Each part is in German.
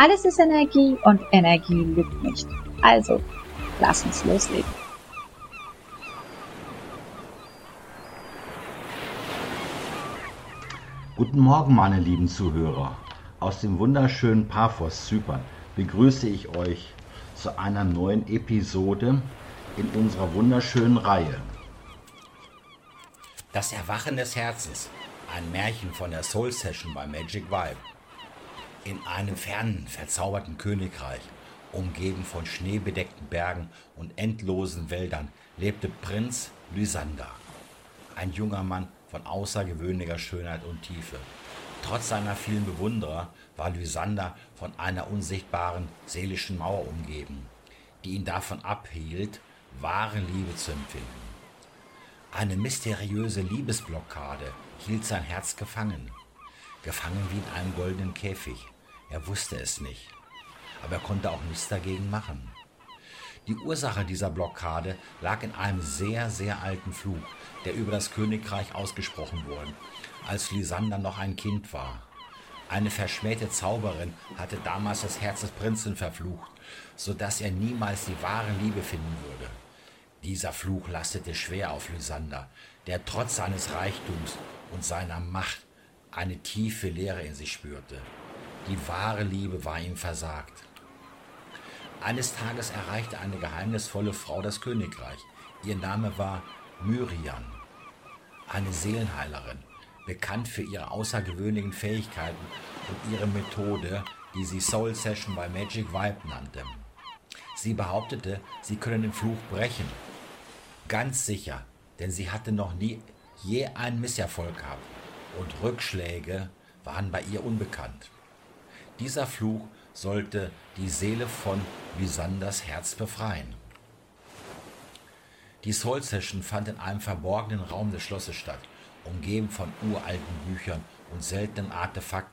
Alles ist Energie und Energie lügt nicht. Also, lass uns loslegen. Guten Morgen, meine lieben Zuhörer. Aus dem wunderschönen Paphos, Zypern, begrüße ich euch zu einer neuen Episode in unserer wunderschönen Reihe. Das Erwachen des Herzens, ein Märchen von der Soul Session bei Magic Vibe. In einem fernen, verzauberten Königreich, umgeben von schneebedeckten Bergen und endlosen Wäldern, lebte Prinz Lysander. Ein junger Mann von außergewöhnlicher Schönheit und Tiefe. Trotz seiner vielen Bewunderer war Lysander von einer unsichtbaren seelischen Mauer umgeben, die ihn davon abhielt, wahre Liebe zu empfinden. Eine mysteriöse Liebesblockade hielt sein Herz gefangen, gefangen wie in einem goldenen Käfig. Er wusste es nicht, aber er konnte auch nichts dagegen machen. Die Ursache dieser Blockade lag in einem sehr, sehr alten Fluch, der über das Königreich ausgesprochen wurde, als Lysander noch ein Kind war. Eine verschmähte Zauberin hatte damals das Herz des Prinzen verflucht, so dass er niemals die wahre Liebe finden würde. Dieser Fluch lastete schwer auf Lysander, der trotz seines Reichtums und seiner Macht eine tiefe Leere in sich spürte. Die wahre Liebe war ihm versagt. Eines Tages erreichte eine geheimnisvolle Frau das Königreich. Ihr Name war Myrian, eine Seelenheilerin, bekannt für ihre außergewöhnlichen Fähigkeiten und ihre Methode, die sie Soul Session bei Magic Vibe nannte. Sie behauptete, sie könne den Fluch brechen. Ganz sicher, denn sie hatte noch nie je einen Misserfolg gehabt und Rückschläge waren bei ihr unbekannt. Dieser Fluch sollte die Seele von Lysanders Herz befreien. Die Soul Session fand in einem verborgenen Raum des Schlosses statt, umgeben von uralten Büchern und seltenen Artefakten.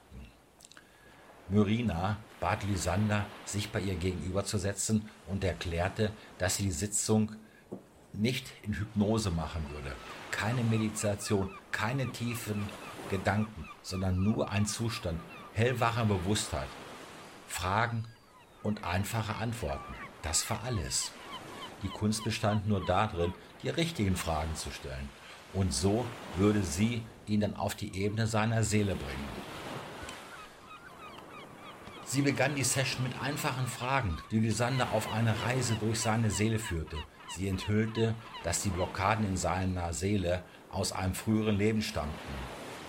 Myrina bat Lysander, sich bei ihr gegenüberzusetzen und erklärte, dass sie die Sitzung nicht in Hypnose machen würde. Keine Meditation, keine tiefen Gedanken, sondern nur ein Zustand hellwacher Bewusstheit. Fragen und einfache Antworten. Das war alles. Die Kunst bestand nur darin, die richtigen Fragen zu stellen. Und so würde sie ihn dann auf die Ebene seiner Seele bringen. Sie begann die Session mit einfachen Fragen, die Lysander auf eine Reise durch seine Seele führte. Sie enthüllte, dass die Blockaden in seiner Seele aus einem früheren Leben stammten,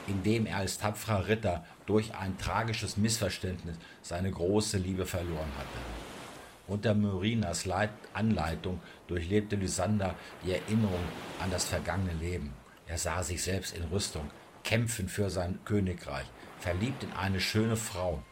in dem er als tapferer Ritter durch ein tragisches Missverständnis seine große Liebe verloren hatte. Unter Myrinas Anleitung durchlebte Lysander die Erinnerung an das vergangene Leben. Er sah sich selbst in Rüstung, kämpfen für sein Königreich, verliebt in eine schöne Frau,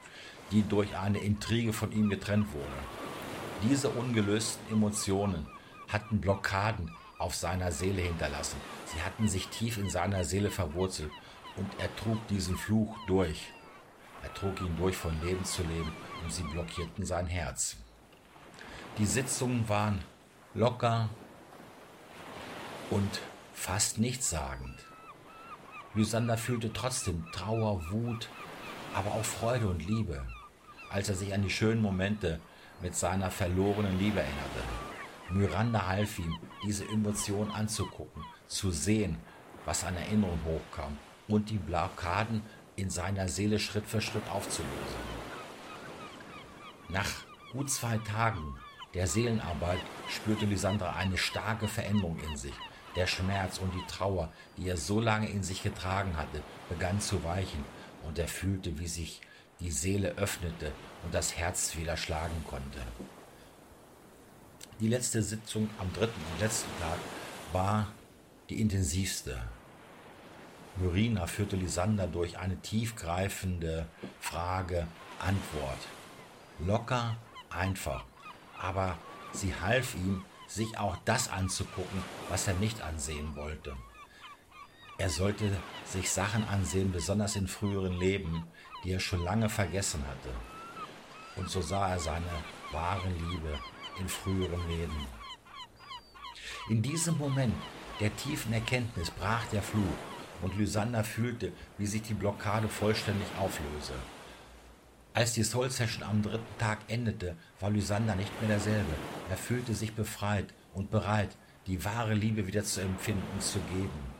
die durch eine Intrige von ihm getrennt wurde. Diese ungelösten Emotionen hatten Blockaden auf seiner Seele hinterlassen. Sie hatten sich tief in seiner Seele verwurzelt und er trug diesen Fluch durch. Er trug ihn durch von Leben zu Leben und sie blockierten sein Herz. Die Sitzungen waren locker und fast nichtssagend. Lysander fühlte trotzdem Trauer, Wut, aber auch Freude und Liebe, als er sich an die schönen Momente mit seiner verlorenen Liebe erinnerte. Miranda half ihm, diese Emotion anzugucken, zu sehen, was an Erinnerung hochkam und die Blockaden in seiner Seele Schritt für Schritt aufzulösen. Nach gut zwei Tagen der Seelenarbeit spürte Lysandra eine starke Veränderung in sich. Der Schmerz und die Trauer, die er so lange in sich getragen hatte, begann zu weichen und er fühlte, wie sich die Seele öffnete und das Herz wieder schlagen konnte. Die letzte Sitzung am dritten und letzten Tag war die intensivste. Myrina führte Lysander durch eine tiefgreifende Frage Antwort. Locker, einfach. Aber sie half ihm, sich auch das anzugucken, was er nicht ansehen wollte. Er sollte sich Sachen ansehen, besonders in früheren Leben, die er schon lange vergessen hatte. Und so sah er seine wahre Liebe in früheren Leben. In diesem Moment der tiefen Erkenntnis brach der Fluch und Lysander fühlte, wie sich die Blockade vollständig auflöse. Als die Soul Session am dritten Tag endete, war Lysander nicht mehr derselbe. Er fühlte sich befreit und bereit, die wahre Liebe wieder zu empfinden und zu geben.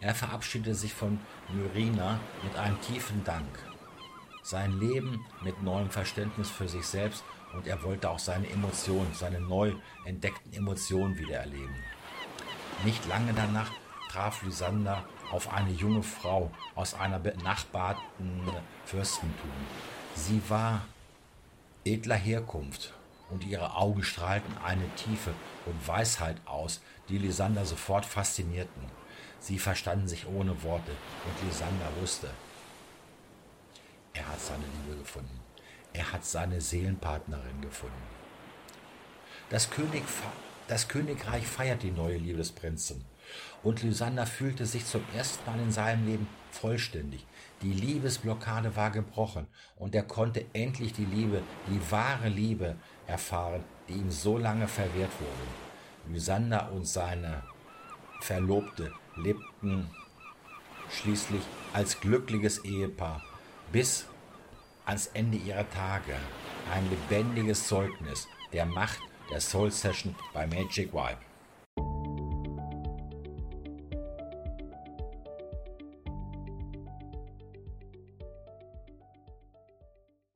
Er verabschiedete sich von Myrina mit einem tiefen Dank. Sein Leben mit neuem Verständnis für sich selbst und er wollte auch seine Emotionen, seine neu entdeckten Emotionen wieder erleben. Nicht lange danach traf Lysander auf eine junge Frau aus einer benachbarten Fürstentum. Sie war edler Herkunft und ihre Augen strahlten eine Tiefe und Weisheit aus, die Lysander sofort faszinierten. Sie verstanden sich ohne Worte und Lysander wusste, er hat seine Liebe gefunden. Er hat seine Seelenpartnerin gefunden. Das, König, das Königreich feiert die neue Liebe des Prinzen. Und Lysander fühlte sich zum ersten Mal in seinem Leben vollständig. Die Liebesblockade war gebrochen und er konnte endlich die Liebe, die wahre Liebe erfahren, die ihm so lange verwehrt wurde. Lysander und seine Verlobte lebten schließlich als glückliches Ehepaar bis ans Ende ihrer Tage. Ein lebendiges Zeugnis der Macht der Soul Session bei Magic Vibe.